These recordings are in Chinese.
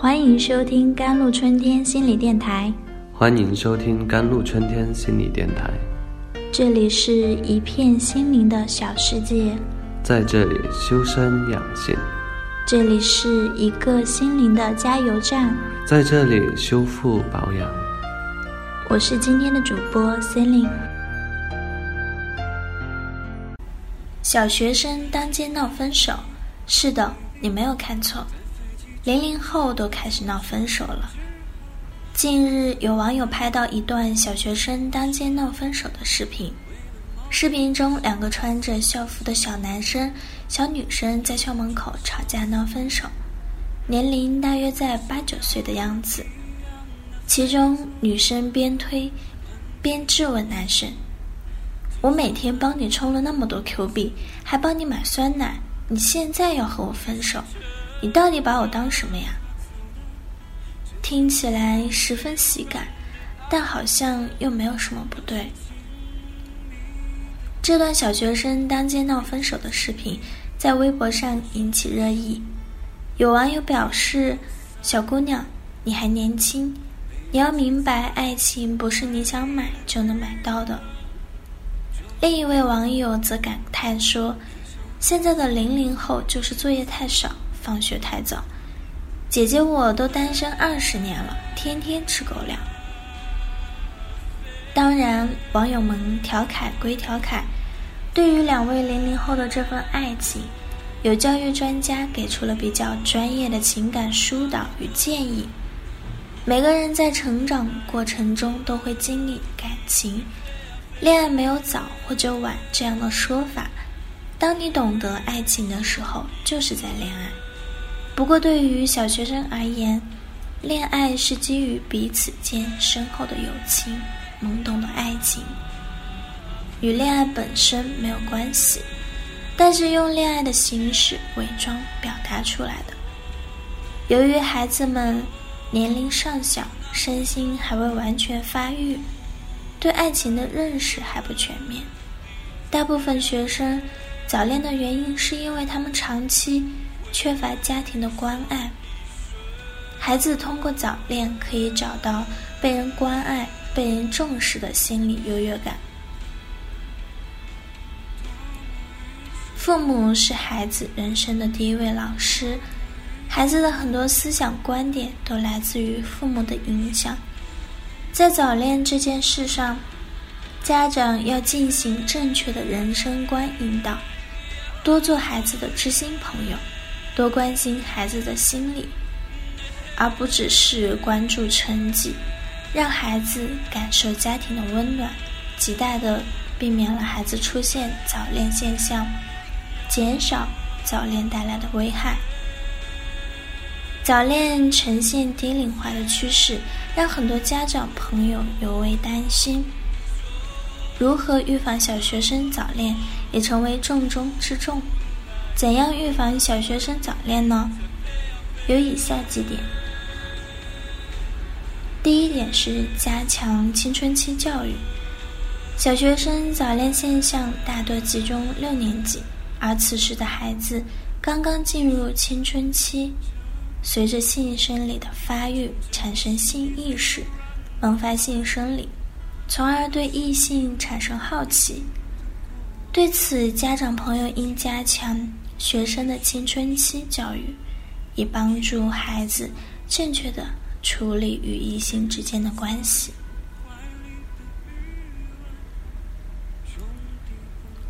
欢迎收听甘露春天心理电台。欢迎收听甘露春天心理电台。这里是一片心灵的小世界，在这里修身养性。这里是一个心灵的加油站，在这里修复保养。我是今天的主播 c e l i n e 小学生当街闹分手，是的，你没有看错。零零后都开始闹分手了。近日，有网友拍到一段小学生当街闹分手的视频。视频中，两个穿着校服的小男生、小女生在校门口吵架闹分手，年龄大约在八九岁的样子。其中，女生边推边质问男生：“我每天帮你充了那么多 Q 币，还帮你买酸奶，你现在要和我分手？”你到底把我当什么呀？听起来十分喜感，但好像又没有什么不对。这段小学生当街闹分手的视频在微博上引起热议，有网友表示：“小姑娘，你还年轻，你要明白，爱情不是你想买就能买到的。”另一位网友则感叹说：“现在的零零后就是作业太少。”放学太早，姐姐我都单身二十年了，天天吃狗粮。当然，网友们调侃归调侃，对于两位零零后的这份爱情，有教育专家给出了比较专业的情感疏导与建议。每个人在成长过程中都会经历感情，恋爱没有早或者晚这样的说法。当你懂得爱情的时候，就是在恋爱。不过，对于小学生而言，恋爱是基于彼此间深厚的友情、懵懂的爱情，与恋爱本身没有关系，但是用恋爱的形式伪装表达出来的。由于孩子们年龄尚小，身心还未完全发育，对爱情的认识还不全面，大部分学生早恋的原因是因为他们长期。缺乏家庭的关爱，孩子通过早恋可以找到被人关爱、被人重视的心理优越感。父母是孩子人生的第一位老师，孩子的很多思想观点都来自于父母的影响。在早恋这件事上，家长要进行正确的人生观引导，多做孩子的知心朋友。多关心孩子的心理，而不只是关注成绩，让孩子感受家庭的温暖，极大的避免了孩子出现早恋现象，减少早恋带来的危害。早恋呈现低龄化的趋势，让很多家长朋友尤为担心。如何预防小学生早恋，也成为重中之重。怎样预防小学生早恋呢？有以下几点。第一点是加强青春期教育。小学生早恋现象大多集中六年级，而此时的孩子刚刚进入青春期，随着性生理的发育，产生性意识，萌发性生理，从而对异性产生好奇。对此，家长朋友应加强。学生的青春期教育，以帮助孩子正确的处理与异性之间的关系。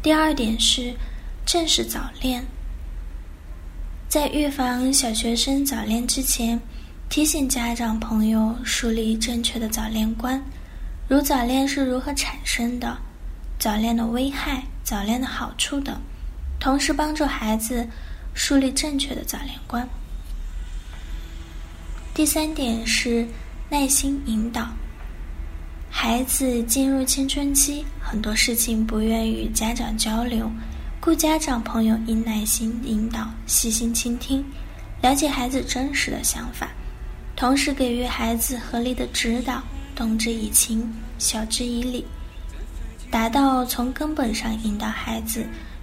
第二点是正视早恋，在预防小学生早恋之前，提醒家长朋友树立正确的早恋观，如早恋是如何产生的，早恋的危害、早恋的好处等。同时帮助孩子树立正确的早恋观。第三点是耐心引导。孩子进入青春期，很多事情不愿与家长交流，故家长朋友应耐心引导，细心倾听，了解孩子真实的想法，同时给予孩子合理的指导，动之以情，晓之以理，达到从根本上引导孩子。